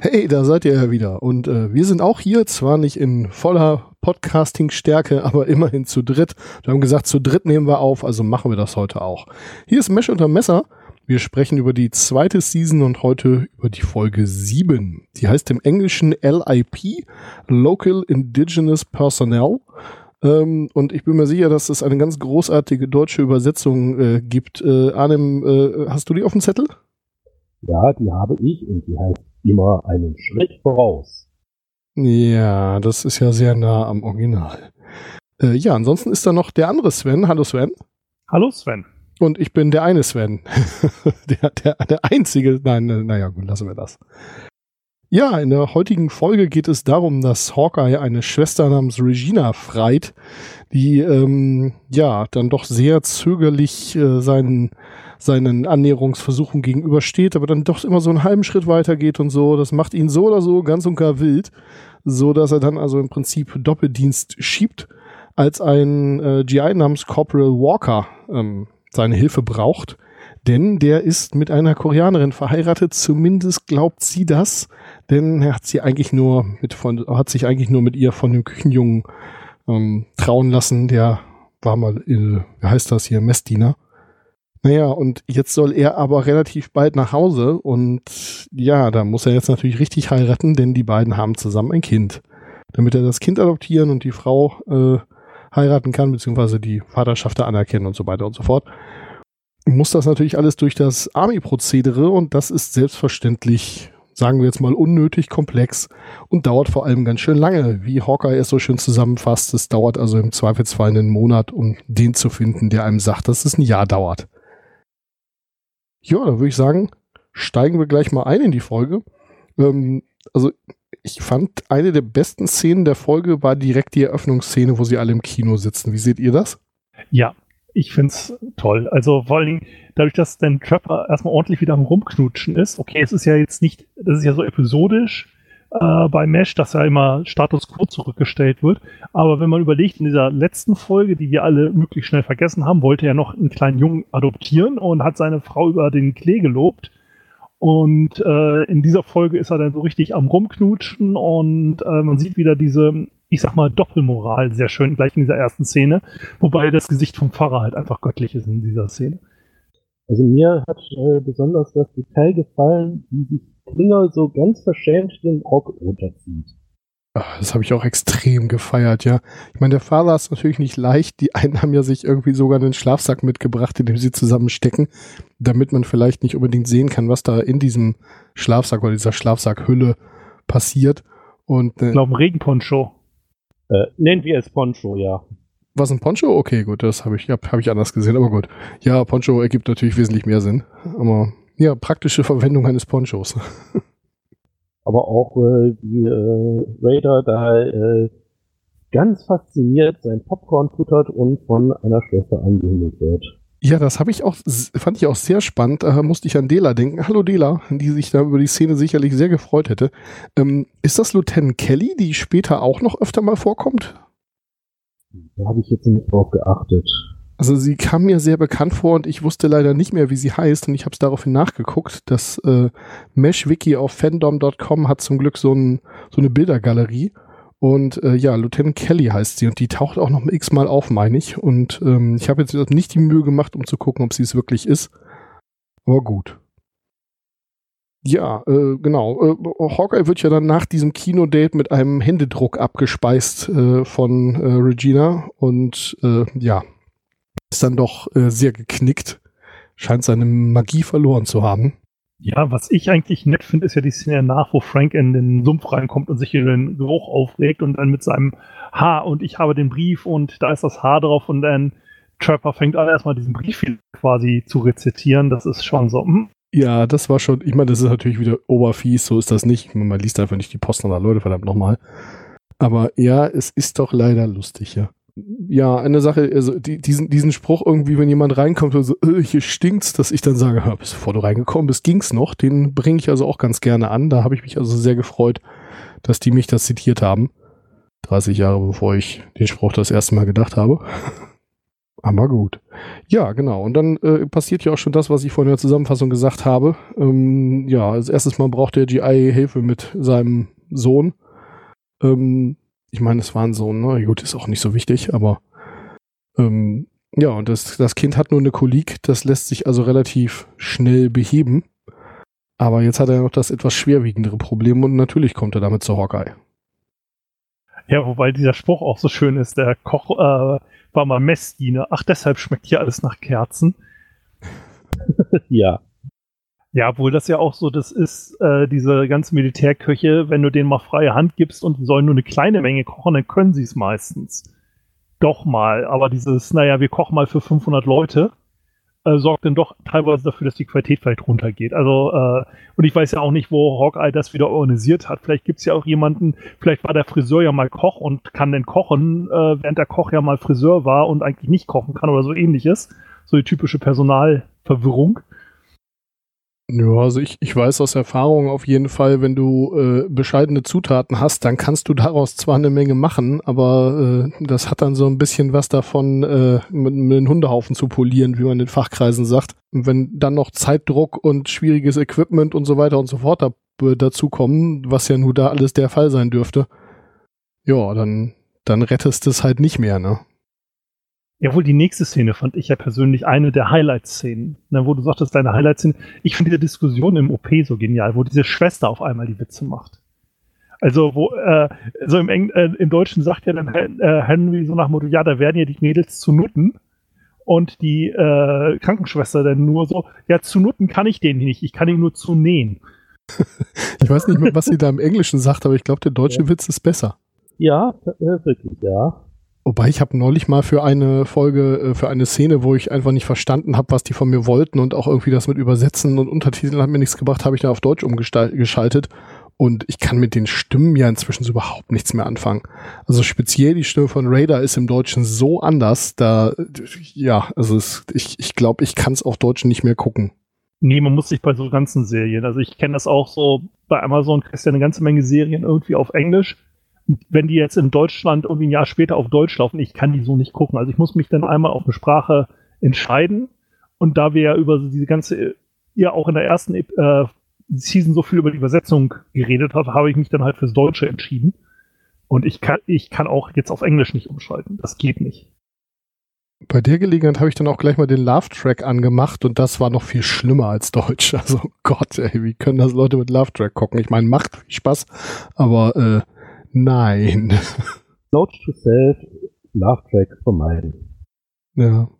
Hey, da seid ihr ja wieder. Und äh, wir sind auch hier, zwar nicht in voller Podcasting-Stärke, aber immerhin zu dritt. Wir haben gesagt, zu dritt nehmen wir auf, also machen wir das heute auch. Hier ist Mesh unter Messer. Wir sprechen über die zweite Season und heute über die Folge 7. Die heißt im Englischen LIP, Local Indigenous Personnel. Ähm, und ich bin mir sicher, dass es eine ganz großartige deutsche Übersetzung äh, gibt. Äh, Arnim, äh, hast du die auf dem Zettel? Ja, die habe ich und die heißt immer einen Schritt voraus. Ja, das ist ja sehr nah am Original. Äh, ja, ansonsten ist da noch der andere Sven. Hallo Sven. Hallo Sven. Und ich bin der eine Sven. der, der, der einzige. Nein, äh, naja, gut, lassen wir das. Ja, in der heutigen Folge geht es darum, dass Hawkeye eine Schwester namens Regina freit, die ähm, ja dann doch sehr zögerlich äh, seinen seinen Annäherungsversuchen gegenübersteht, aber dann doch immer so einen halben Schritt weiter geht und so. Das macht ihn so oder so ganz und gar wild, so dass er dann also im Prinzip Doppeldienst schiebt, als ein äh, GI namens Corporal Walker ähm, seine Hilfe braucht. Denn der ist mit einer Koreanerin verheiratet, zumindest glaubt sie das, denn er hat sie eigentlich nur mit von, hat sich eigentlich nur mit ihr von dem Küchenjungen ähm, trauen lassen, der war mal, äh, wie heißt das hier, Messdiener. Naja, und jetzt soll er aber relativ bald nach Hause und ja, da muss er jetzt natürlich richtig heiraten, denn die beiden haben zusammen ein Kind. Damit er das Kind adoptieren und die Frau äh, heiraten kann, beziehungsweise die Vaterschaft anerkennen und so weiter und so fort, muss das natürlich alles durch das Army-Prozedere und das ist selbstverständlich, sagen wir jetzt mal, unnötig komplex und dauert vor allem ganz schön lange. Wie Hawkeye es so schön zusammenfasst, es dauert also im Zweifelsfall einen Monat, um den zu finden, der einem sagt, dass es ein Jahr dauert. Ja, dann würde ich sagen, steigen wir gleich mal ein in die Folge. Ähm, also ich fand, eine der besten Szenen der Folge war direkt die Eröffnungsszene, wo sie alle im Kino sitzen. Wie seht ihr das? Ja, ich finde es toll. Also vor allen Dingen dadurch, dass Dan Trapper erstmal ordentlich wieder am Rumknutschen ist. Okay, es ist ja jetzt nicht, das ist ja so episodisch, äh, bei Mesh, dass ja immer Status Quo zurückgestellt wird. Aber wenn man überlegt, in dieser letzten Folge, die wir alle möglichst schnell vergessen haben, wollte er noch einen kleinen Jungen adoptieren und hat seine Frau über den Klee gelobt. Und äh, in dieser Folge ist er dann so richtig am Rumknutschen und äh, man sieht wieder diese, ich sag mal, Doppelmoral sehr schön gleich in dieser ersten Szene, wobei das Gesicht vom Pfarrer halt einfach göttlich ist in dieser Szene. Also mir hat äh, besonders das Detail gefallen, wie sich Klinger so ganz verschämt den Rock runterzieht. Ach, das habe ich auch extrem gefeiert, ja. Ich meine, der Fahrer ist natürlich nicht leicht. Die einen haben ja sich irgendwie sogar einen Schlafsack mitgebracht, in dem sie zusammenstecken, damit man vielleicht nicht unbedingt sehen kann, was da in diesem Schlafsack oder dieser Schlafsackhülle passiert. Und, äh, ich glaube, ein Regenponcho. Äh, nennen wir es Poncho, ja. Was ein Poncho? Okay, gut, das habe ich, hab, hab ich anders gesehen, aber gut. Ja, Poncho ergibt natürlich wesentlich mehr Sinn. Aber ja, praktische Verwendung eines Ponchos. Aber auch äh, wie äh, Raider da äh, ganz fasziniert sein Popcorn futtert und von einer Schwester angehimmelt wird. Ja, das habe ich auch, fand ich auch sehr spannend. Da musste ich an Dela denken. Hallo Dela, die sich da über die Szene sicherlich sehr gefreut hätte. Ähm, ist das Lieutenant Kelly, die später auch noch öfter mal vorkommt? Da habe ich jetzt nicht drauf geachtet. Also sie kam mir sehr bekannt vor und ich wusste leider nicht mehr, wie sie heißt und ich habe es daraufhin nachgeguckt. Das äh, Mesh-Wiki auf fandom.com hat zum Glück so, ein, so eine Bildergalerie und äh, ja, Lieutenant Kelly heißt sie und die taucht auch noch x-mal auf, meine ich. Und ähm, ich habe jetzt nicht die Mühe gemacht, um zu gucken, ob sie es wirklich ist. Aber gut. Ja, äh, genau. Äh, Hawkeye wird ja dann nach diesem Kinodate mit einem Händedruck abgespeist äh, von äh, Regina und äh, ja, ist dann doch äh, sehr geknickt. Scheint seine Magie verloren zu haben. Ja, was ich eigentlich nett finde, ist ja die Szene nach, wo Frank in den Sumpf reinkommt und sich hier den Geruch aufregt und dann mit seinem Haar und ich habe den Brief und da ist das Haar drauf und dann Trapper fängt an, erstmal diesen Brief quasi zu rezitieren. Das ist schon so. Hm. Ja, das war schon, ich meine, das ist natürlich wieder oberfies, so ist das nicht. Man liest einfach nicht die Post anderer Leute, verdammt nochmal. Aber ja, es ist doch leider lustig, ja. Ja, eine Sache, also die, diesen, diesen Spruch irgendwie, wenn jemand reinkommt und so, äh, hier stinkt's, dass ich dann sage, hör, bevor du reingekommen bist, ging's noch. Den bringe ich also auch ganz gerne an. Da habe ich mich also sehr gefreut, dass die mich das zitiert haben. 30 Jahre bevor ich den Spruch das erste Mal gedacht habe. Aber gut. Ja, genau. Und dann äh, passiert ja auch schon das, was ich vorhin in der Zusammenfassung gesagt habe. Ähm, ja, als erstes Mal braucht der GI Hilfe mit seinem Sohn. Ähm, ich meine, es war ein Sohn, ne? Gut, ist auch nicht so wichtig, aber ähm, ja, und das, das Kind hat nur eine Kolik, das lässt sich also relativ schnell beheben. Aber jetzt hat er noch das etwas schwerwiegendere Problem und natürlich kommt er damit zu Hawkeye. Ja, wobei dieser Spruch auch so schön ist, der Koch äh, war mal Messdiener. Ach, deshalb schmeckt hier alles nach Kerzen. ja. Ja, obwohl das ja auch so, das ist äh, diese ganze Militärköche, wenn du denen mal freie Hand gibst und die sollen nur eine kleine Menge kochen, dann können sie es meistens. Doch mal, aber dieses, naja, wir kochen mal für 500 Leute, äh, sorgt dann doch teilweise dafür, dass die Qualität vielleicht runtergeht. Also, äh, und ich weiß ja auch nicht, wo Hawkeye das wieder organisiert hat. Vielleicht gibt es ja auch jemanden, vielleicht war der Friseur ja mal Koch und kann dann kochen, äh, während der Koch ja mal Friseur war und eigentlich nicht kochen kann oder so ähnliches. So die typische Personalverwirrung. Ja, also ich, ich weiß aus Erfahrung auf jeden Fall, wenn du äh, bescheidene Zutaten hast, dann kannst du daraus zwar eine Menge machen, aber äh, das hat dann so ein bisschen was davon, äh, mit, mit den Hundehaufen zu polieren, wie man in Fachkreisen sagt. Und wenn dann noch Zeitdruck und schwieriges Equipment und so weiter und so fort da, dazu kommen, was ja nur da alles der Fall sein dürfte, ja, dann, dann rettest es halt nicht mehr, ne? Ja, wohl die nächste Szene fand ich ja persönlich eine der Highlight-Szenen, ne, wo du sagtest, deine Highlight-Szene. Ich finde diese Diskussion im OP so genial, wo diese Schwester auf einmal die Witze macht. Also, wo, äh, so im, Eng äh, im Deutschen sagt ja dann äh, Henry so nach dem Motto, ja, da werden ja die Mädels zu Nutten. Und die äh, Krankenschwester dann nur so, ja, zu Nutten kann ich den nicht, ich kann ihn nur zu nähen. ich weiß nicht mehr, was sie da im Englischen sagt, aber ich glaube, der deutsche ja. Witz ist besser. Ja, wirklich, ja. Wobei ich habe neulich mal für eine Folge, äh, für eine Szene, wo ich einfach nicht verstanden habe, was die von mir wollten und auch irgendwie das mit Übersetzen und Untertiteln hat mir nichts gebracht, habe ich da auf Deutsch umgeschaltet. Und ich kann mit den Stimmen ja inzwischen so überhaupt nichts mehr anfangen. Also speziell die Stimme von Raider ist im Deutschen so anders, da, ja, also es, ich, ich glaube, ich kann es auf Deutsch nicht mehr gucken. Nee, man muss sich bei so ganzen Serien, also ich kenne das auch so, bei Amazon kriegst du ja eine ganze Menge Serien irgendwie auf Englisch wenn die jetzt in Deutschland irgendwie ein Jahr später auf Deutsch laufen, ich kann die so nicht gucken. Also ich muss mich dann einmal auf eine Sprache entscheiden. Und da wir ja über diese ganze, ja auch in der ersten äh, Season so viel über die Übersetzung geredet hat, habe ich mich dann halt fürs Deutsche entschieden. Und ich kann, ich kann auch jetzt auf Englisch nicht umschalten. Das geht nicht. Bei der Gelegenheit habe ich dann auch gleich mal den Love-Track angemacht und das war noch viel schlimmer als Deutsch. Also Gott, ey, wie können das Leute mit Love-Track gucken? Ich meine, macht Spaß, aber äh, Nein. Note to self, Love Track vermeiden. Ja.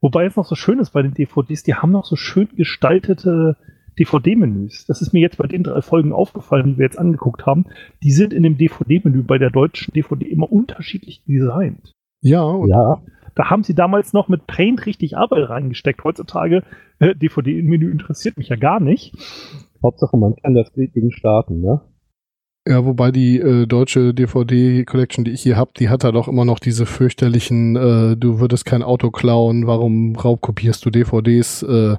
Wobei es noch so schön ist bei den DVDs, die haben noch so schön gestaltete DVD-Menüs. Das ist mir jetzt bei den drei Folgen aufgefallen, die wir jetzt angeguckt haben. Die sind in dem DVD-Menü bei der deutschen DVD immer unterschiedlich designt. Ja, und ja. Da haben sie damals noch mit Paint richtig Arbeit reingesteckt. Heutzutage, äh, DVD-Menü interessiert mich ja gar nicht. Hauptsache, man kann das Ding starten, ne? Ja, wobei die äh, deutsche DVD-Collection, die ich hier habe, die hat da doch immer noch diese fürchterlichen, äh, du würdest kein Auto klauen, warum raubkopierst du DVDs, äh,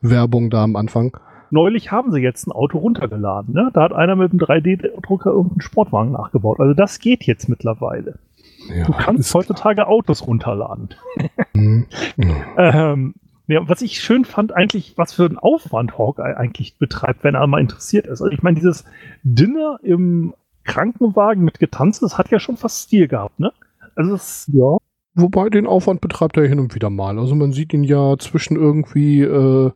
Werbung da am Anfang. Neulich haben sie jetzt ein Auto runtergeladen, ne? Da hat einer mit einem 3D-Drucker irgendeinen Sportwagen nachgebaut. Also das geht jetzt mittlerweile. Ja, du kannst heutzutage Autos runterladen. Mhm. ähm, ja, was ich schön fand, eigentlich, was für einen Aufwand Hawkeye eigentlich betreibt, wenn er mal interessiert ist. Also ich meine, dieses Dinner im Krankenwagen mit Getanze, das hat ja schon fast Stil gehabt, ne? Also das, ja. Wobei den Aufwand betreibt er hin und wieder mal. Also man sieht ihn ja zwischen irgendwie äh,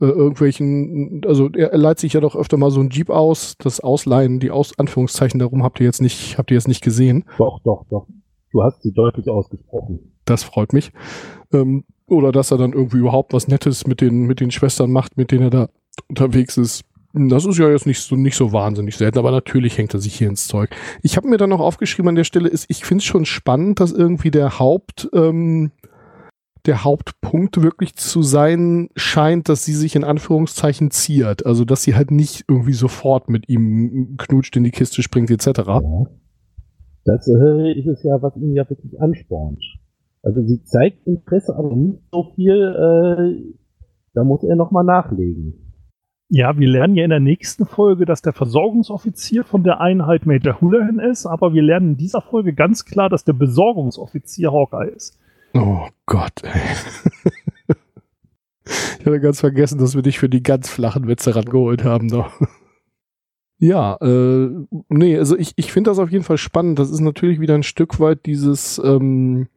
äh, irgendwelchen, also er, er leiht sich ja doch öfter mal so ein Jeep aus. Das Ausleihen, die Aus Anführungszeichen darum habt ihr jetzt nicht, habt ihr jetzt nicht gesehen. Doch, doch, doch. Du hast sie deutlich ausgesprochen. Das freut mich. Ähm, oder dass er dann irgendwie überhaupt was Nettes mit den, mit den Schwestern macht, mit denen er da unterwegs ist. Das ist ja jetzt nicht so, nicht so wahnsinnig selten, aber natürlich hängt er sich hier ins Zeug. Ich habe mir dann noch aufgeschrieben an der Stelle, ist, ich finde es schon spannend, dass irgendwie der Haupt, ähm, der Hauptpunkt wirklich zu sein scheint, dass sie sich in Anführungszeichen ziert. Also, dass sie halt nicht irgendwie sofort mit ihm knutscht, in die Kiste springt, etc. Ja. Das äh, ist es ja, was ihn ja wirklich anspornt. Also sie zeigt Interesse, aber nicht so viel, äh, da muss er nochmal nachlegen. Ja, wir lernen ja in der nächsten Folge, dass der Versorgungsoffizier von der Einheit Major Houlihan ist, aber wir lernen in dieser Folge ganz klar, dass der Besorgungsoffizier Hawkeye ist. Oh Gott, ey. ich hatte ganz vergessen, dass wir dich für die ganz flachen Witze rangeholt haben. Doch. Ja, äh, nee, also ich, ich finde das auf jeden Fall spannend. Das ist natürlich wieder ein Stück weit dieses, ähm,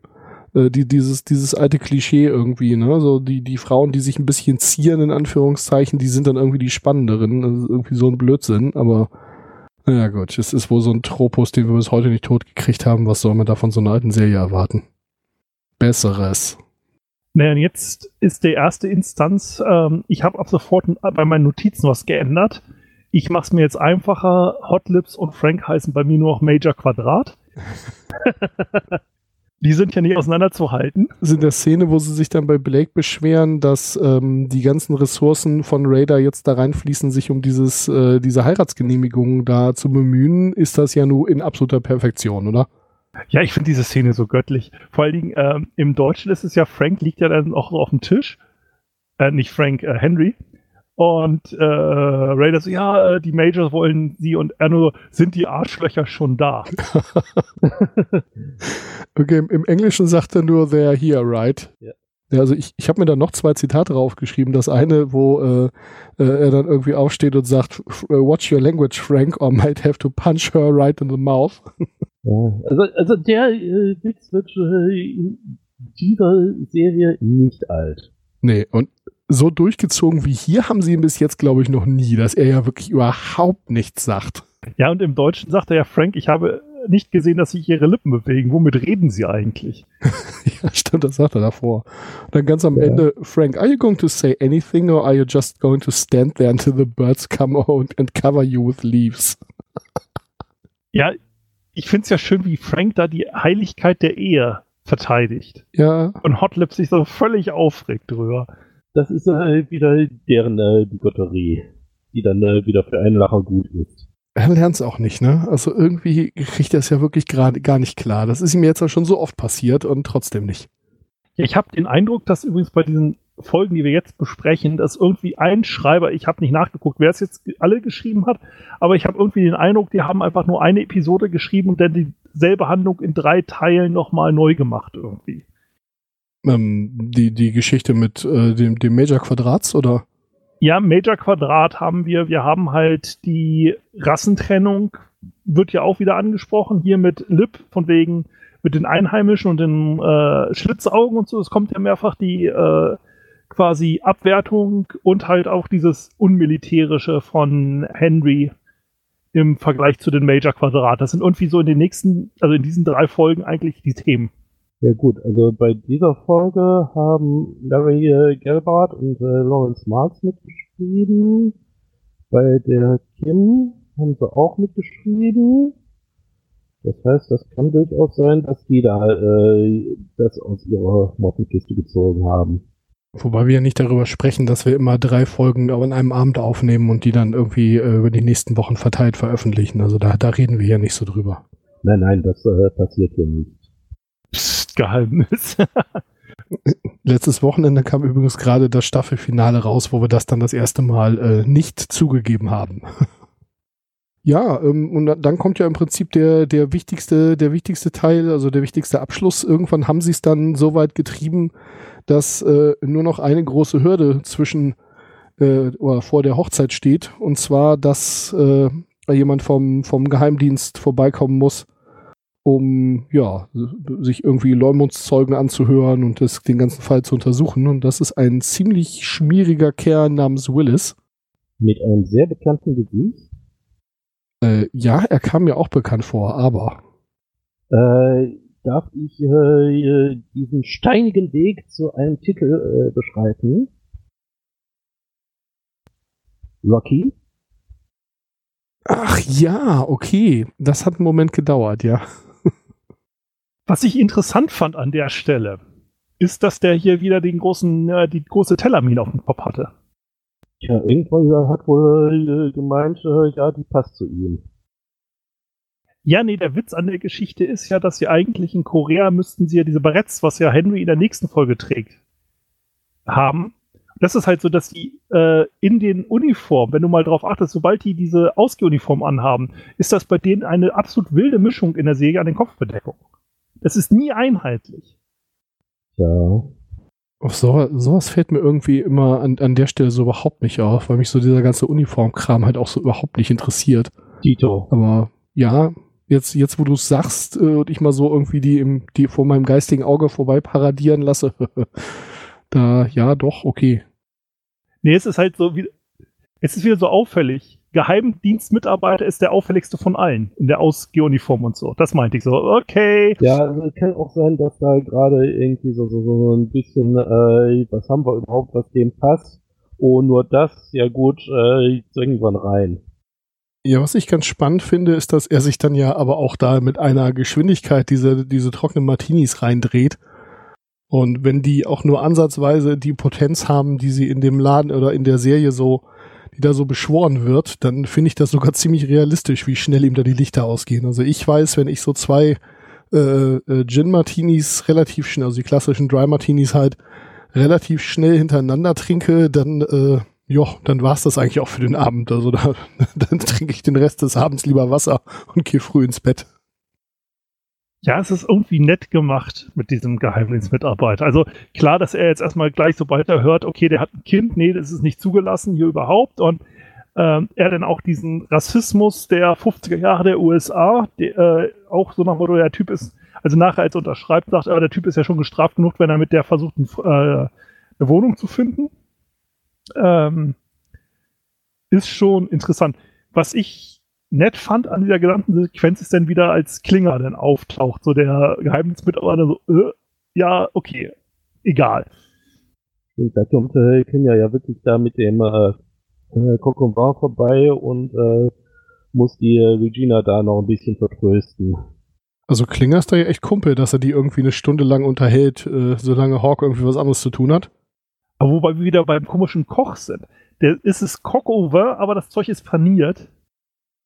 äh, die, dieses, dieses alte Klischee irgendwie, ne? So die, die Frauen, die sich ein bisschen zieren, in Anführungszeichen, die sind dann irgendwie die spannenderen. Das ist irgendwie so ein Blödsinn, aber naja gut, es ist wohl so ein Tropus, den wir bis heute nicht totgekriegt haben. Was soll man da von so einer alten Serie erwarten? Besseres. Naja, und jetzt ist der erste Instanz, ähm, ich habe ab sofort bei meinen Notizen was geändert. Ich mache es mir jetzt einfacher. Hot Lips und Frank heißen bei mir nur noch Major Quadrat. Die sind ja nicht auseinanderzuhalten. Das ist in der Szene, wo sie sich dann bei Blake beschweren, dass ähm, die ganzen Ressourcen von Raider jetzt da reinfließen, sich um dieses, äh, diese Heiratsgenehmigung da zu bemühen, ist das ja nur in absoluter Perfektion, oder? Ja, ich finde diese Szene so göttlich. Vor allen Dingen ähm, im Deutschen ist es ja, Frank liegt ja dann auch so auf dem Tisch. Äh, nicht Frank, äh, Henry. Und äh, Raider so, ja, äh, die Majors wollen sie und er nur, sind die Arschlöcher schon da? okay, im, Englischen sagt er nur, they're here, right? Ja. Ja, also ich, ich habe mir da noch zwei Zitate draufgeschrieben. Das eine, wo äh, äh, er dann irgendwie aufsteht und sagt, watch your language, Frank, or might have to punch her right in the mouth. Ja, also, also der äh, Witz wird äh, in dieser Serie nicht alt. Nee, und so durchgezogen wie hier haben sie ihn bis jetzt, glaube ich, noch nie, dass er ja wirklich überhaupt nichts sagt. Ja, und im Deutschen sagt er ja, Frank, ich habe nicht gesehen, dass sich ihre Lippen bewegen. Womit reden sie eigentlich? ja, stimmt, das sagt er davor. Und dann ganz am ja. Ende, Frank, are you going to say anything or are you just going to stand there until the birds come out and cover you with leaves? ja, ich finde es ja schön, wie Frank da die Heiligkeit der Ehe verteidigt. Ja. Und Hotlip sich so völlig aufregt drüber. Das ist äh, wieder deren äh, Bigotterie, die dann äh, wieder für einen Lacher gut ist. Er lernt es auch nicht, ne? Also irgendwie kriegt er es ja wirklich gerade gar nicht klar. Das ist ihm jetzt ja schon so oft passiert und trotzdem nicht. Ja, ich habe den Eindruck, dass übrigens bei diesen Folgen, die wir jetzt besprechen, dass irgendwie ein Schreiber, ich habe nicht nachgeguckt, wer es jetzt alle geschrieben hat, aber ich habe irgendwie den Eindruck, die haben einfach nur eine Episode geschrieben und dann dieselbe Handlung in drei Teilen nochmal neu gemacht irgendwie. Ähm, die, die Geschichte mit äh, dem, dem Major Quadrats, oder? Ja, Major Quadrat haben wir. Wir haben halt die Rassentrennung, wird ja auch wieder angesprochen, hier mit Lip, von wegen mit den Einheimischen und den äh, Schlitzaugen und so. Es kommt ja mehrfach die äh, quasi Abwertung und halt auch dieses Unmilitärische von Henry im Vergleich zu den Major Quadrat. Das sind irgendwie so in den nächsten, also in diesen drei Folgen eigentlich die Themen. Ja gut, also bei dieser Folge haben Larry äh, Gelbart und äh, Lawrence Marks mitgeschrieben. Bei der Kim haben sie auch mitgeschrieben. Das heißt, das kann durchaus sein, dass die da äh, das aus ihrer Mottenkiste gezogen haben. Wobei wir ja nicht darüber sprechen, dass wir immer drei Folgen an einem Abend aufnehmen und die dann irgendwie äh, über die nächsten Wochen verteilt veröffentlichen. Also da, da reden wir ja nicht so drüber. Nein, nein, das äh, passiert hier nicht. Psst, Geheimnis. Letztes Wochenende kam übrigens gerade das Staffelfinale raus, wo wir das dann das erste Mal äh, nicht zugegeben haben. ja, ähm, und dann kommt ja im Prinzip der, der wichtigste, der wichtigste Teil, also der wichtigste Abschluss. Irgendwann haben sie es dann so weit getrieben, dass äh, nur noch eine große Hürde zwischen äh, oder vor der Hochzeit steht, und zwar, dass äh, jemand vom, vom Geheimdienst vorbeikommen muss, um ja, sich irgendwie Leumundszeugen anzuhören und das, den ganzen Fall zu untersuchen. Und das ist ein ziemlich schmieriger Kerl namens Willis. Mit einem sehr bekannten Gesicht. Äh, ja, er kam mir auch bekannt vor, aber. Äh, darf ich äh, diesen steinigen Weg zu einem Titel äh, beschreiben. Rocky. Ach ja, okay. Das hat einen Moment gedauert, ja. Was ich interessant fand an der Stelle, ist, dass der hier wieder den großen, äh, die große Tellermine auf dem Kopf hatte. Ja, irgendwann hat wohl äh, gemeint, äh, ja, die passt zu ihm. Ja, nee, der Witz an der Geschichte ist ja, dass sie eigentlich in Korea müssten sie ja diese Barretts, was ja Henry in der nächsten Folge trägt, haben. Das ist halt so, dass die äh, in den Uniformen, wenn du mal drauf achtest, sobald die diese Ausgehuniform anhaben, ist das bei denen eine absolut wilde Mischung in der Säge an den Kopfbedeckungen. Das ist nie einheitlich. Ja. Auf so, sowas fällt mir irgendwie immer an, an der Stelle so überhaupt nicht auf, weil mich so dieser ganze Uniformkram halt auch so überhaupt nicht interessiert. Dito. Aber ja, jetzt, jetzt wo du es sagst äh, und ich mal so irgendwie die, im, die vor meinem geistigen Auge vorbei paradieren lasse, da, ja, doch, okay. Nee, es ist halt so wie, es ist wieder so auffällig. Geheimdienstmitarbeiter ist der auffälligste von allen in der Ausgehuniform und so. Das meinte ich so. Okay. Ja, also es kann auch sein, dass da gerade irgendwie so, so, so ein bisschen, äh, was haben wir überhaupt, was dem passt? Oh, nur das, ja gut, äh, irgendwann rein. Ja, was ich ganz spannend finde, ist, dass er sich dann ja aber auch da mit einer Geschwindigkeit diese, diese trockenen Martinis reindreht. Und wenn die auch nur ansatzweise die Potenz haben, die sie in dem Laden oder in der Serie so da so beschworen wird, dann finde ich das sogar ziemlich realistisch, wie schnell ihm da die Lichter ausgehen. Also ich weiß, wenn ich so zwei äh, äh, Gin Martinis relativ schnell, also die klassischen Dry Martinis halt relativ schnell hintereinander trinke, dann äh, ja, dann war's das eigentlich auch für den Abend. Also da, dann trinke ich den Rest des Abends lieber Wasser und gehe früh ins Bett. Ja, es ist irgendwie nett gemacht mit diesem Geheimdienstmitarbeiter. Also klar, dass er jetzt erstmal gleich, sobald er hört, okay, der hat ein Kind, nee, das ist nicht zugelassen hier überhaupt. Und ähm, er dann auch diesen Rassismus der 50er Jahre der USA, der, äh, auch so nach Motto, der Typ ist, also nachher als er unterschreibt, sagt er, der Typ ist ja schon gestraft genug, wenn er mit der versucht, ein, äh, eine Wohnung zu finden. Ähm, ist schon interessant. Was ich nett fand an dieser gesamten Sequenz ist dann wieder, als Klinger dann auftaucht, so der Geheimdienstmitarbeiter so, äh, ja, okay, egal. Und da kommt äh, Klinger ja wirklich da mit dem äh, äh Kokombar vorbei und äh, muss die äh, Regina da noch ein bisschen vertrösten. Also Klinger ist da ja echt Kumpel, dass er die irgendwie eine Stunde lang unterhält, äh, solange Hawk irgendwie was anderes zu tun hat. Aber wobei wir wieder beim komischen Koch sind. Der ist es Cockover, aber das Zeug ist paniert.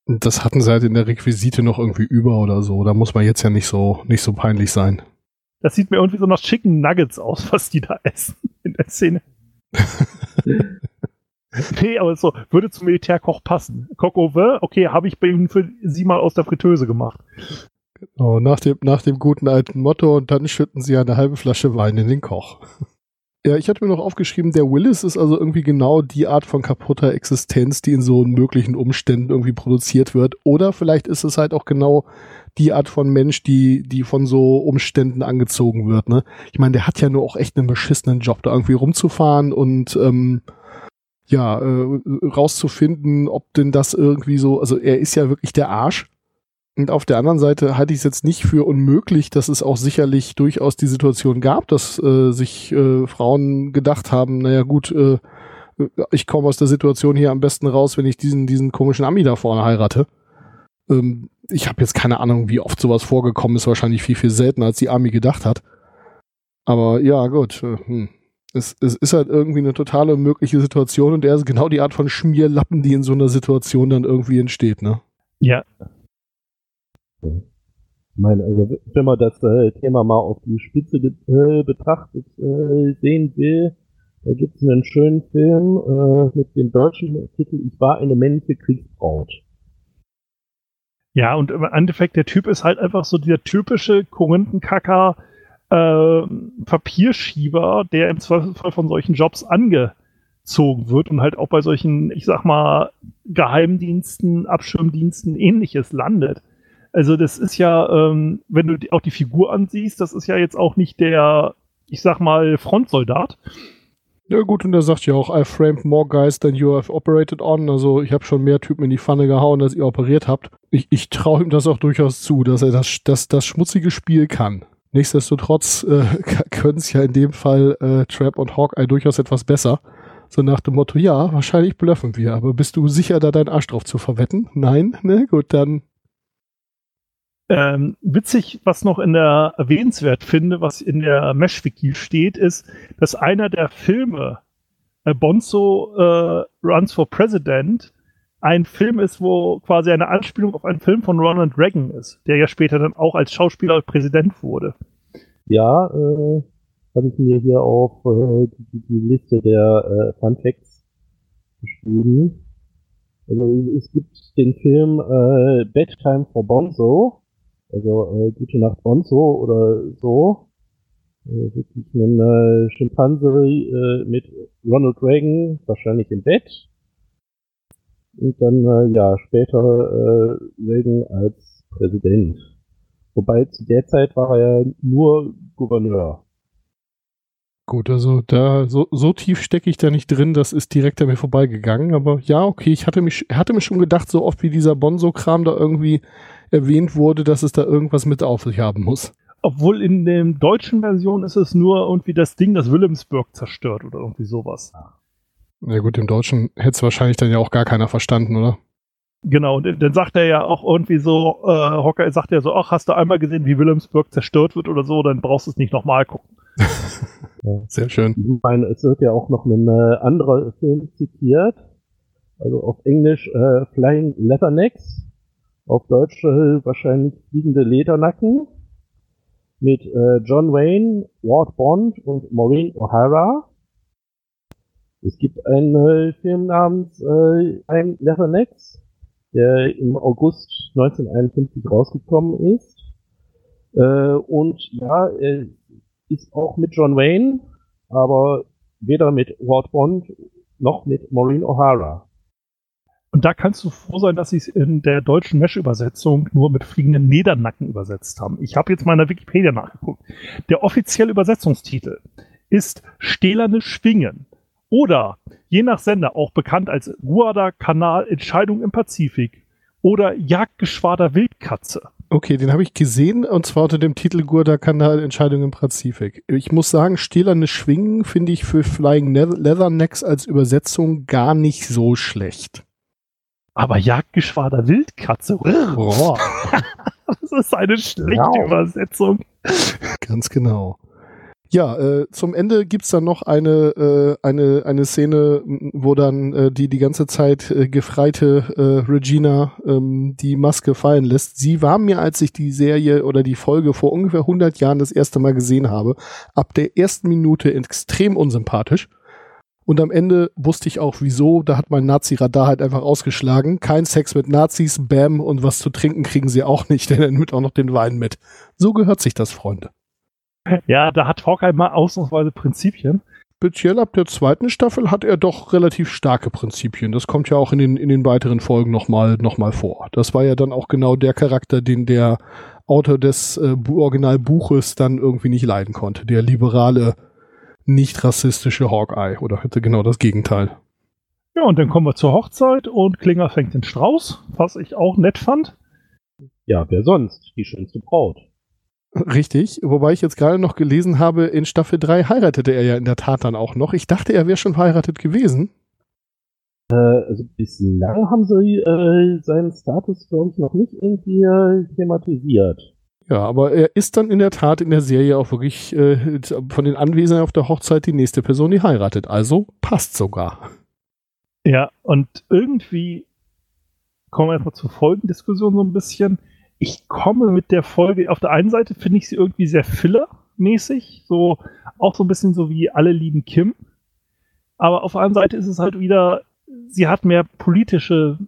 Das hatten sie halt in der Requisite noch irgendwie über oder so. Da muss man jetzt ja nicht so, nicht so peinlich sein. Das sieht mir irgendwie so nach Chicken Nuggets aus, was die da essen in der Szene. nee, aber so, würde zum Militärkoch passen. Coq au vin, okay, habe ich bei ihm für sie mal aus der Fritteuse gemacht. Genau, nach dem, nach dem guten alten Motto und dann schütten sie eine halbe Flasche Wein in den Koch. Ja, ich hatte mir noch aufgeschrieben, der Willis ist also irgendwie genau die Art von kaputter Existenz, die in so möglichen Umständen irgendwie produziert wird. Oder vielleicht ist es halt auch genau die Art von Mensch, die, die von so Umständen angezogen wird. Ne? Ich meine, der hat ja nur auch echt einen beschissenen Job, da irgendwie rumzufahren und ähm, ja, äh, rauszufinden, ob denn das irgendwie so, also er ist ja wirklich der Arsch und auf der anderen Seite halte ich es jetzt nicht für unmöglich, dass es auch sicherlich durchaus die Situation gab, dass äh, sich äh, Frauen gedacht haben, naja gut, äh, ich komme aus der Situation hier am besten raus, wenn ich diesen, diesen komischen Ami da vorne heirate. Ähm, ich habe jetzt keine Ahnung, wie oft sowas vorgekommen ist, wahrscheinlich viel, viel seltener, als die Ami gedacht hat. Aber ja, gut. Äh, hm. Es, es ist halt irgendwie eine totale mögliche Situation und er ist genau die Art von Schmierlappen, die in so einer Situation dann irgendwie entsteht, ne? Ja, ich meine, also wenn man das äh, Thema mal auf die Spitze äh, betrachtet äh, sehen will, da gibt es einen schönen Film äh, mit dem deutschen Titel Ich war eine männliche Kriegsbraut. Ja, und im Endeffekt, der Typ ist halt einfach so der typische Korinthenkacker äh, Papierschieber, der im Zweifelsfall von solchen Jobs angezogen wird und halt auch bei solchen, ich sag mal, Geheimdiensten, Abschirmdiensten ähnliches landet. Also das ist ja, ähm, wenn du auch die Figur ansiehst, das ist ja jetzt auch nicht der, ich sag mal, Frontsoldat. Ja gut, und er sagt ja auch, I framed more guys than you have operated on. Also ich habe schon mehr Typen in die Pfanne gehauen, als ihr operiert habt. Ich, ich traue ihm das auch durchaus zu, dass er das, das, das schmutzige Spiel kann. Nichtsdestotrotz äh, können es ja in dem Fall äh, Trap und Hawkeye durchaus etwas besser. So nach dem Motto, ja, wahrscheinlich blöffen wir, aber bist du sicher, da deinen Arsch drauf zu verwetten? Nein? Ne, gut, dann ähm, witzig, was noch in der erwähnenswert finde, was in der Mesh-Wiki steht, ist, dass einer der Filme, äh, Bonzo äh, Runs for President, ein Film ist, wo quasi eine Anspielung auf einen Film von Ronald Reagan ist, der ja später dann auch als Schauspieler Präsident wurde. Ja, äh, habe ich mir hier auf äh, die, die Liste der äh, Fun Facts geschrieben. Also es gibt den Film äh, Bedtime for Bonzo, also äh, Gute Nacht Bonzo oder so. Äh, wirklich ein äh, Schimpanse äh, mit Ronald Reagan, wahrscheinlich im Bett. Und dann äh, ja später äh, Reagan als Präsident. Wobei zu der Zeit war er ja nur Gouverneur. Gut, also da so, so tief stecke ich da nicht drin, das ist direkt an mir vorbeigegangen. Aber ja, okay, ich hatte mich, hatte mir schon gedacht, so oft wie dieser Bonzo-Kram da irgendwie erwähnt wurde, dass es da irgendwas mit auf sich haben muss. Obwohl in der deutschen Version ist es nur irgendwie das Ding, das Wilhelmsburg zerstört oder irgendwie sowas. Na gut, im Deutschen hätte es wahrscheinlich dann ja auch gar keiner verstanden, oder? Genau, und dann sagt er ja auch irgendwie so, äh, Hocker sagt ja so, ach, hast du einmal gesehen, wie Wilhelmsburg zerstört wird oder so, dann brauchst du es nicht nochmal gucken. ja. Sehr schön. Ich meine, es wird ja auch noch ein äh, anderer Film zitiert, also auf Englisch äh, Flying Leathernecks, auf Deutsch äh, wahrscheinlich fliegende Ledernacken mit äh, John Wayne, Ward Bond und Maureen O'Hara. Es gibt einen äh, Film namens äh, Flying Leathernecks, der im August 1951 rausgekommen ist. Äh, und ja, er ist auch mit John Wayne, aber weder mit Ward Bond noch mit Maureen O'Hara. Und da kannst du froh sein, dass sie es in der deutschen Mesh-Übersetzung nur mit fliegenden Ledernacken übersetzt haben. Ich habe jetzt mal in der Wikipedia nachgeguckt. Der offizielle Übersetzungstitel ist Stählerne Schwingen oder je nach Sender auch bekannt als Guadalcanal Entscheidung im Pazifik oder Jagdgeschwader Wildkatze. Okay, den habe ich gesehen und zwar unter dem Titel Guadalcanal Entscheidung im Pazifik. Ich muss sagen, stählerne Schwingen finde ich für Flying Leathernecks als Übersetzung gar nicht so schlecht. Aber Jagdgeschwader Wildkatze. Oh. das ist eine schlechte wow. Übersetzung. Ganz genau. Ja, äh, zum Ende gibt's dann noch eine, äh, eine, eine Szene, wo dann äh, die die ganze Zeit äh, gefreite äh, Regina ähm, die Maske fallen lässt. Sie war mir, als ich die Serie oder die Folge vor ungefähr 100 Jahren das erste Mal gesehen habe, ab der ersten Minute extrem unsympathisch. Und am Ende wusste ich auch wieso. Da hat mein Nazi-Radar halt einfach ausgeschlagen. Kein Sex mit Nazis, Bam, und was zu trinken kriegen sie auch nicht, denn er nimmt auch noch den Wein mit. So gehört sich das, Freunde. Ja, da hat Hawkeye mal ausnahmsweise Prinzipien. Speziell ab der zweiten Staffel hat er doch relativ starke Prinzipien. Das kommt ja auch in den, in den weiteren Folgen nochmal noch mal vor. Das war ja dann auch genau der Charakter, den der Autor des äh, Originalbuches dann irgendwie nicht leiden konnte. Der liberale, nicht rassistische Hawkeye. Oder hätte genau das Gegenteil. Ja, und dann kommen wir zur Hochzeit und Klinger fängt den Strauß, was ich auch nett fand. Ja, wer sonst? Die schönste Braut. Richtig, wobei ich jetzt gerade noch gelesen habe, in Staffel 3 heiratete er ja in der Tat dann auch noch. Ich dachte, er wäre schon verheiratet gewesen. Äh, also bislang haben sie äh, seinen Status, glaube ich, noch nicht irgendwie äh, thematisiert. Ja, aber er ist dann in der Tat in der Serie auch wirklich äh, von den Anwesenden auf der Hochzeit die nächste Person, die heiratet. Also passt sogar. Ja, und irgendwie kommen wir erstmal zur Folgendiskussion so ein bisschen ich komme mit der Folge, auf der einen Seite finde ich sie irgendwie sehr Filler-mäßig, so auch so ein bisschen so wie alle lieben Kim. Aber auf der anderen Seite ist es halt wieder, sie hat mehr politische,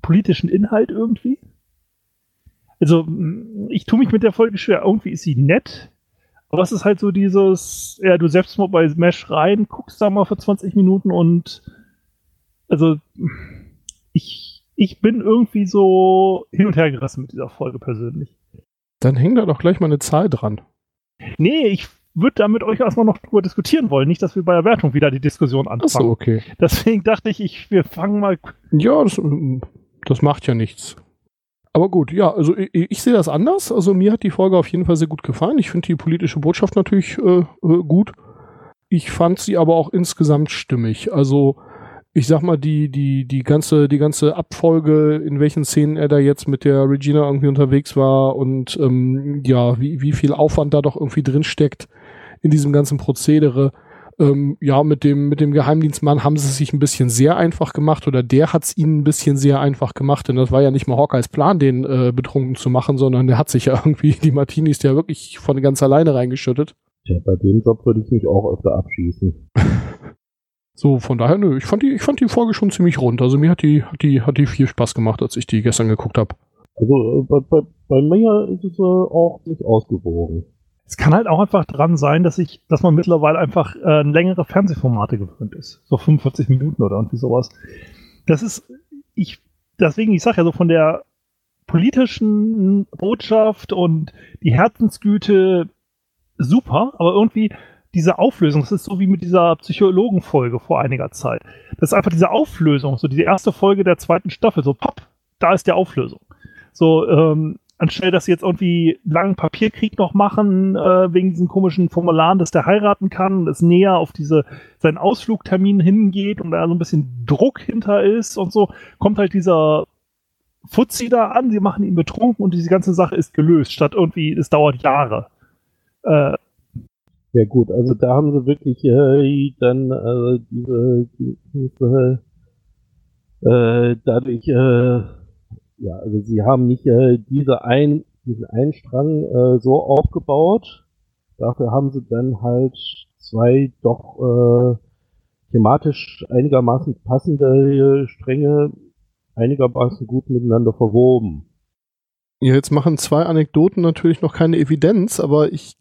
politischen Inhalt irgendwie. Also, ich tue mich mit der Folge schwer. Irgendwie ist sie nett, aber es ist halt so dieses, ja, du selbst mal bei Smash rein, guckst da mal für 20 Minuten und also ich ich bin irgendwie so hin und her gerissen mit dieser Folge persönlich. Dann hängt da doch gleich mal eine Zahl dran. Nee, ich würde da mit euch erstmal noch drüber diskutieren wollen. Nicht, dass wir bei der Wertung wieder die Diskussion anfangen. Ach so, okay. Deswegen dachte ich, ich wir fangen mal. Ja, das, das macht ja nichts. Aber gut, ja, also ich, ich, sehe das anders. Also mir hat die Folge auf jeden Fall sehr gut gefallen. Ich finde die politische Botschaft natürlich äh, äh, gut. Ich fand sie aber auch insgesamt stimmig. Also ich sag mal, die, die, die ganze, die ganze Abfolge, in welchen Szenen er da jetzt mit der Regina irgendwie unterwegs war und ähm, ja, wie, wie viel Aufwand da doch irgendwie drin steckt in diesem ganzen Prozedere. Ähm, ja, mit dem, mit dem Geheimdienstmann haben sie es sich ein bisschen sehr einfach gemacht oder der hat es ihnen ein bisschen sehr einfach gemacht, denn das war ja nicht mal Hawkeyes Plan, den äh, betrunken zu machen, sondern der hat sich ja irgendwie die Martinis ja wirklich von ganz alleine reingeschüttet. Ja, bei dem Job würde ich mich auch öfter abschießen. So, von daher, nö, ich fand die, ich fand die Folge schon ziemlich rund. Also mir hat die, hat die, hat die viel Spaß gemacht, als ich die gestern geguckt habe. Also äh, bei, bei, bei mir ist es äh, auch nicht ausgewogen. Es kann halt auch einfach dran sein, dass ich, dass man mittlerweile einfach äh, längere Fernsehformate gewöhnt ist. So 45 Minuten oder irgendwie sowas. Das ist, ich, deswegen, ich sage ja so von der politischen Botschaft und die Herzensgüte super, aber irgendwie diese Auflösung, das ist so wie mit dieser Psychologenfolge vor einiger Zeit. Das ist einfach diese Auflösung, so diese erste Folge der zweiten Staffel, so pop, da ist die Auflösung. So, ähm, anstelle, dass sie jetzt irgendwie einen langen Papierkrieg noch machen, äh, wegen diesen komischen Formularen, dass der heiraten kann, es näher auf diese, seinen Ausflugtermin hingeht und da so ein bisschen Druck hinter ist und so, kommt halt dieser Fuzzi da an, sie machen ihn betrunken und diese ganze Sache ist gelöst, statt irgendwie, es dauert Jahre. Äh, ja gut, also da haben sie wirklich äh, dann äh, diese, diese äh, dadurch äh, ja, also sie haben nicht äh, diese ein, diesen einen Strang äh, so aufgebaut. Dafür haben sie dann halt zwei doch äh, thematisch einigermaßen passende äh, Stränge einigermaßen gut miteinander verwoben. Ja, jetzt machen zwei Anekdoten natürlich noch keine Evidenz, aber ich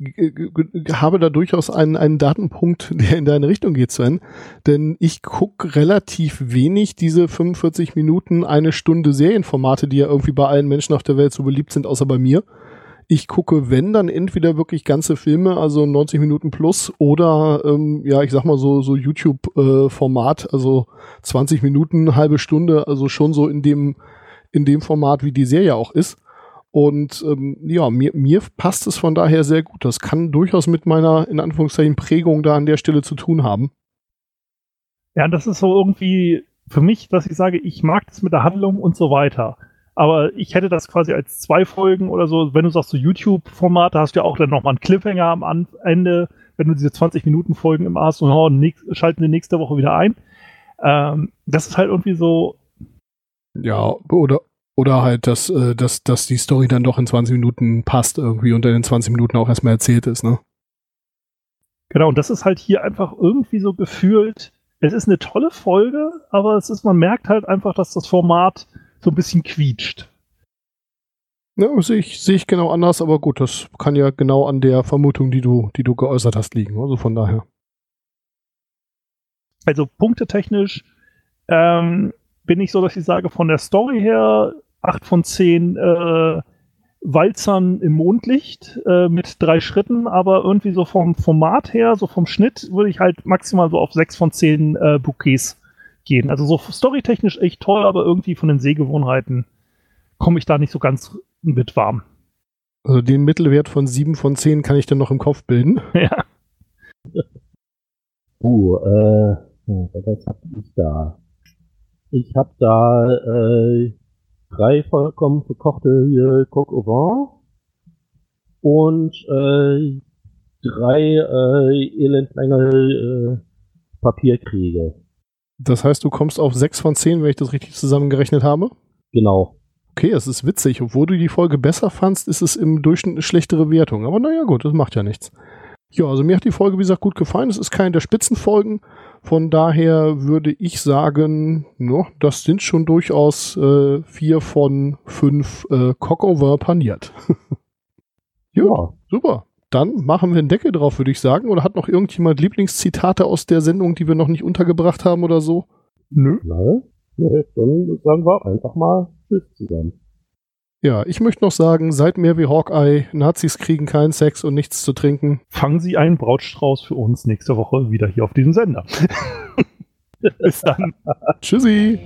habe da durchaus einen, einen Datenpunkt, der in deine Richtung geht, Sven. Denn ich gucke relativ wenig diese 45 Minuten, eine Stunde Serienformate, die ja irgendwie bei allen Menschen auf der Welt so beliebt sind, außer bei mir. Ich gucke, wenn, dann entweder wirklich ganze Filme, also 90 Minuten plus, oder ähm, ja, ich sag mal so, so YouTube-Format, äh, also 20 Minuten, halbe Stunde, also schon so in dem, in dem Format, wie die Serie auch ist. Und ähm, ja, mir, mir passt es von daher sehr gut. Das kann durchaus mit meiner, in Anführungszeichen, Prägung da an der Stelle zu tun haben. Ja, das ist so irgendwie für mich, dass ich sage, ich mag das mit der Handlung und so weiter. Aber ich hätte das quasi als zwei Folgen oder so, wenn du sagst, so YouTube-Format, da hast du ja auch dann nochmal einen Cliffhanger am Ende, wenn du diese 20-Minuten-Folgen im hast und oh, schalten die nächste Woche wieder ein. Ähm, das ist halt irgendwie so. Ja, oder, oder halt, dass, äh, dass, dass die Story dann doch in 20 Minuten passt irgendwie und in den 20 Minuten auch erstmal erzählt ist, ne? Genau, und das ist halt hier einfach irgendwie so gefühlt, es ist eine tolle Folge, aber es ist, man merkt halt einfach, dass das Format so ein bisschen quietscht. Ja, sehe ich, sehe ich genau anders, aber gut, das kann ja genau an der Vermutung, die du, die du geäußert hast, liegen. Also von daher. Also punktetechnisch ähm, bin ich so, dass ich sage, von der Story her 8 von 10 äh, Walzern im Mondlicht äh, mit drei Schritten, aber irgendwie so vom Format her, so vom Schnitt, würde ich halt maximal so auf 6 von 10 äh, Bouquets gehen. Also so storytechnisch echt toll, aber irgendwie von den Sehgewohnheiten komme ich da nicht so ganz mit warm. Also den Mittelwert von 7 von 10 kann ich dann noch im Kopf bilden. Ja. Uh, äh, was hab ich da? Ich habe da äh, drei vollkommen verkochte äh, Coq au vin und äh, drei äh, elendlange äh, Papierkriege. Das heißt, du kommst auf sechs von zehn, wenn ich das richtig zusammengerechnet habe? Genau. Okay, es ist witzig. Obwohl du die Folge besser fandst, ist es im Durchschnitt eine schlechtere Wertung. Aber naja, gut, das macht ja nichts. Ja, also mir hat die Folge, wie gesagt, gut gefallen. Es ist keine der Spitzenfolgen. Von daher würde ich sagen, no, das sind schon durchaus äh, vier von fünf äh, Cockover paniert. ja, super. Dann machen wir einen Deckel drauf, würde ich sagen. Oder hat noch irgendjemand Lieblingszitate aus der Sendung, die wir noch nicht untergebracht haben oder so? Nö. Nein. Nee, dann sagen wir einfach mal Tschüss zusammen. Ja, ich möchte noch sagen, seid mehr wie Hawkeye. Nazis kriegen keinen Sex und nichts zu trinken. Fangen Sie einen Brautstrauß für uns nächste Woche wieder hier auf diesem Sender. Bis dann. Tschüssi.